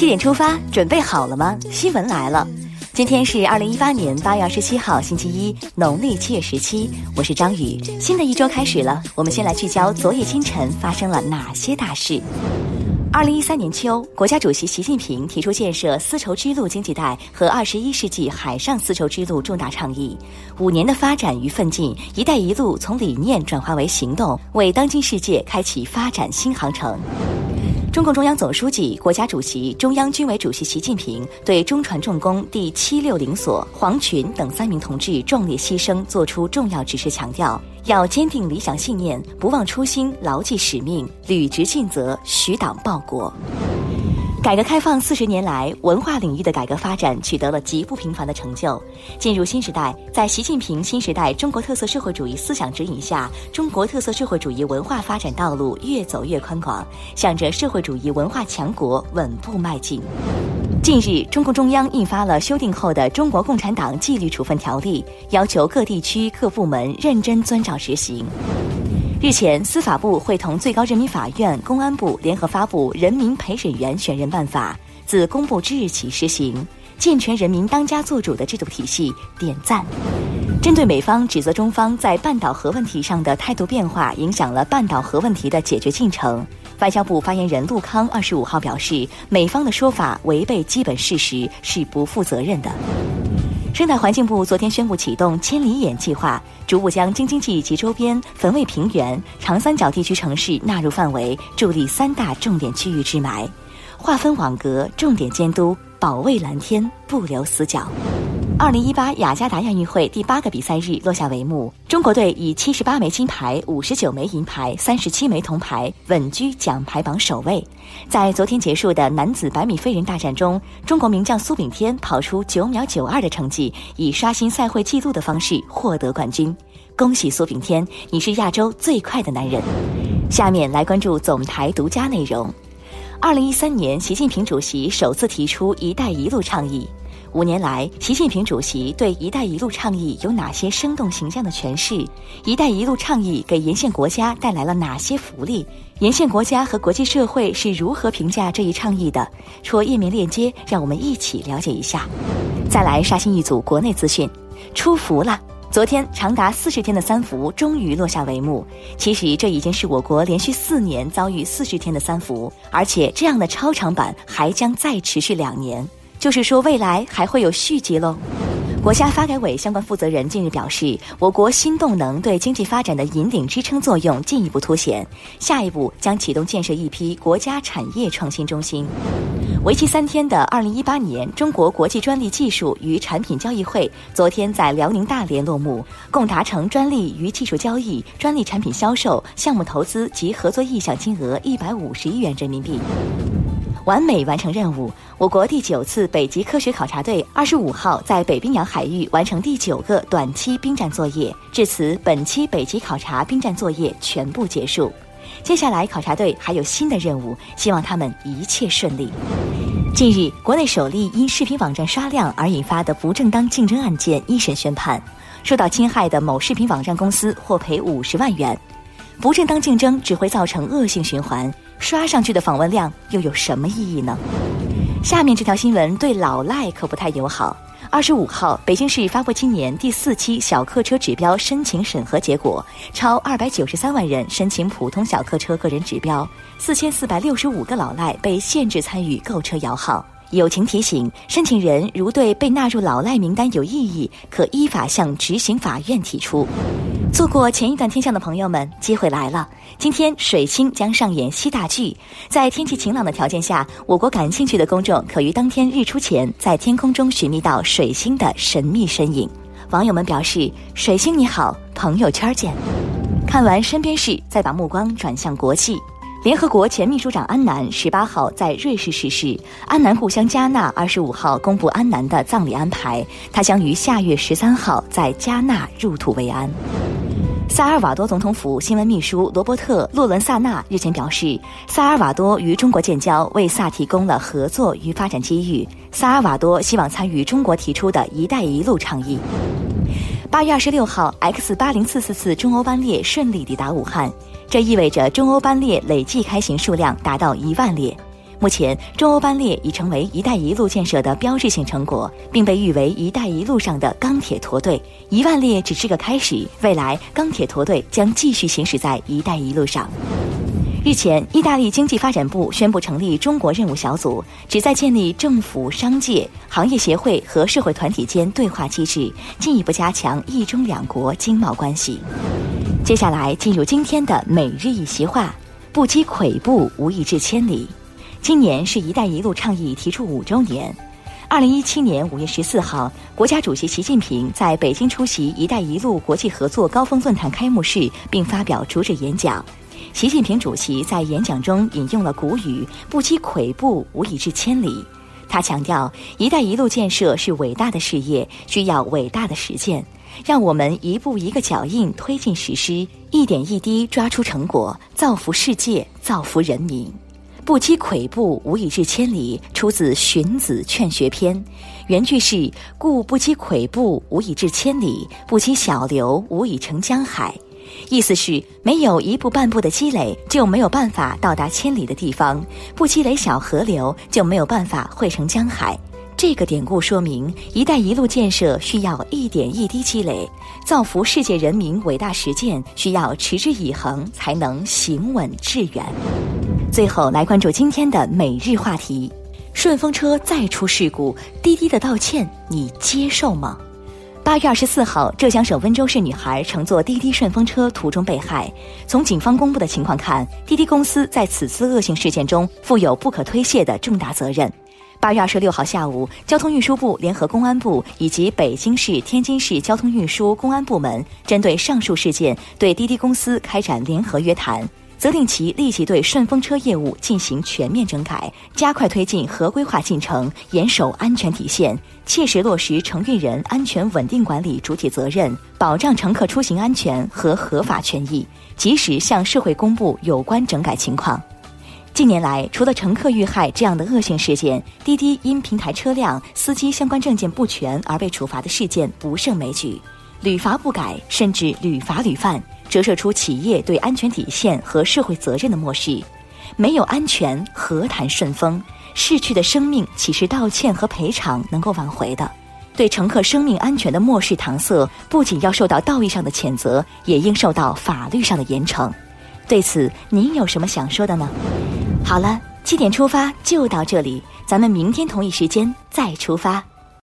七点出发，准备好了吗？新闻来了，今天是二零一八年八月二十七号，星期一，农历七月十七。我是张宇，新的一周开始了，我们先来聚焦昨夜今晨发生了哪些大事。二零一三年秋，国家主席习近平提出建设丝绸之路经济带和二十一世纪海上丝绸之路重大倡议。五年的发展与奋进，“一带一路”从理念转化为行动，为当今世界开启发展新航程。中共中央总书记、国家主席、中央军委主席习近平对中船重工第七六零所黄群等三名同志壮烈牺牲作出重要指示，强调要坚定理想信念，不忘初心，牢记使命，履职尽责，许党报国。改革开放四十年来，文化领域的改革发展取得了极不平凡的成就。进入新时代，在习近平新时代中国特色社会主义思想指引下，中国特色社会主义文化发展道路越走越宽广，向着社会主义文化强国稳步迈进。近日，中共中央印发了修订后的《中国共产党纪律处分条例》，要求各地区各部门认真遵照执行。日前，司法部会同最高人民法院、公安部联合发布《人民陪审员选任办法》，自公布之日起施行，健全人民当家作主的制度体系，点赞。针对美方指责中方在半岛核问题上的态度变化影响了半岛核问题的解决进程，外交部发言人陆康二十五号表示，美方的说法违背基本事实，是不负责任的。生态环境部昨天宣布启动“千里眼”计划，逐步将京津冀及周边汾渭平原、长三角地区城市纳入范围，助力三大重点区域治霾，划分网格，重点监督，保卫蓝天，不留死角。二零一八雅加达亚运会第八个比赛日落下帷幕，中国队以七十八枚金牌、五十九枚银牌、三十七枚铜牌，稳居奖牌榜首位。在昨天结束的男子百米飞人大战中，中国名将苏炳添跑出九秒九二的成绩，以刷新赛会纪录的方式获得冠军。恭喜苏炳添，你是亚洲最快的男人。下面来关注总台独家内容。二零一三年，习近平主席首次提出“一带一路”倡议。五年来，习近平主席对“一带一路”倡议有哪些生动形象的诠释？“一带一路”倡议给沿线国家带来了哪些福利？沿线国家和国际社会是如何评价这一倡议的？戳页面链接，让我们一起了解一下。再来刷新一组国内资讯，出伏了！昨天长达四十天的三伏终于落下帷幕。其实这已经是我国连续四年遭遇四十天的三伏，而且这样的超长版还将再持续两年。就是说，未来还会有续集喽。国家发改委相关负责人近日表示，我国新动能对经济发展的引领支撑作用进一步凸显。下一步将启动建设一批国家产业创新中心。为期三天的二零一八年中国国际专利技术与产品交易会昨天在辽宁大连落幕，共达成专利与技术交易、专利产品销售、项目投资及合作意向金额一百五十亿元人民币。完美完成任务，我国第九次北极科学考察队二十五号在北冰洋海域完成第九个短期冰战作业。至此，本期北极考察冰战作业全部结束。接下来，考察队还有新的任务，希望他们一切顺利。近日，国内首例因视频网站刷量而引发的不正当竞争案件一审宣判，受到侵害的某视频网站公司获赔五十万元。不正当竞争只会造成恶性循环。刷上去的访问量又有什么意义呢？下面这条新闻对老赖可不太友好。二十五号，北京市发布今年第四期小客车指标申请审核结果，超二百九十三万人申请普通小客车个人指标，四千四百六十五个老赖被限制参与购车摇号。友情提醒：申请人如对被纳入老赖名单有异议，可依法向执行法院提出。做过前一段天象的朋友们，机会来了！今天水星将上演西大剧，在天气晴朗的条件下，我国感兴趣的公众可于当天日出前在天空中寻觅到水星的神秘身影。网友们表示：“水星你好，朋友圈见。”看完身边事，再把目光转向国际。联合国前秘书长安南十八号在瑞士逝世，安南故乡加纳二十五号公布安南的葬礼安排，他将于下月十三号在加纳入土为安。萨尔瓦多总统府新闻秘书罗伯特·洛伦萨纳日前表示，萨尔瓦多与中国建交为萨提供了合作与发展机遇。萨尔瓦多希望参与中国提出的一带一路倡议。八月二十六号，X 八零四四次中欧班列顺利抵达武汉，这意味着中欧班列累计开行数量达到一万列。目前，中欧班列已成为“一带一路”建设的标志性成果，并被誉为“一带一路”上的钢铁驼队。一万列只是个开始，未来钢铁驼队将继续行驶在“一带一路”上。日前，意大利经济发展部宣布成立中国任务小组，旨在建立政府、商界、行业协会和社会团体间对话机制，进一步加强一中两国经贸关系。接下来进入今天的每日一席话：不积跬步，无以至千里。今年是一带一路倡议提出五周年。二零一七年五月十四号，国家主席习近平在北京出席“一带一路”国际合作高峰论坛开幕式，并发表主旨演讲。习近平主席在演讲中引用了古语：“不积跬步，无以至千里。”他强调，“一带一路”建设是伟大的事业，需要伟大的实践。让我们一步一个脚印推进实施，一点一滴抓出成果，造福世界，造福人民。不积跬步，无以至千里，出自《荀子·劝学篇》，原句是：“故不积跬步，无以至千里；不积小流，无以成江海。”意思是，没有一步半步的积累，就没有办法到达千里的地方；不积累小河流，就没有办法汇成江海。这个典故说明，“一带一路”建设需要一点一滴积累，造福世界人民伟大实践需要持之以恒，才能行稳致远。最后来关注今天的每日话题：顺风车再出事故，滴滴的道歉你接受吗？八月二十四号，浙江省温州市女孩乘坐滴滴顺风车途中被害。从警方公布的情况看，滴滴公司在此次恶性事件中负有不可推卸的重大责任。八月二十六号下午，交通运输部联合公安部以及北京市、天津市交通运输公安部门，针对上述事件，对滴滴公司开展联合约谈。责令其立即对顺风车业务进行全面整改，加快推进合规化进程，严守安全底线，切实落实承运人安全稳定管理主体责任，保障乘客出行安全和合法权益，及时向社会公布有关整改情况。近年来，除了乘客遇害这样的恶性事件，滴滴因平台车辆司机相关证件不全而被处罚的事件不胜枚举，屡罚不改，甚至屡罚屡犯。折射出企业对安全底线和社会责任的漠视，没有安全何谈顺风？逝去的生命岂是道歉和赔偿能够挽回的？对乘客生命安全的漠视搪塞，不仅要受到道义上的谴责，也应受到法律上的严惩。对此，您有什么想说的呢？好了，七点出发就到这里，咱们明天同一时间再出发。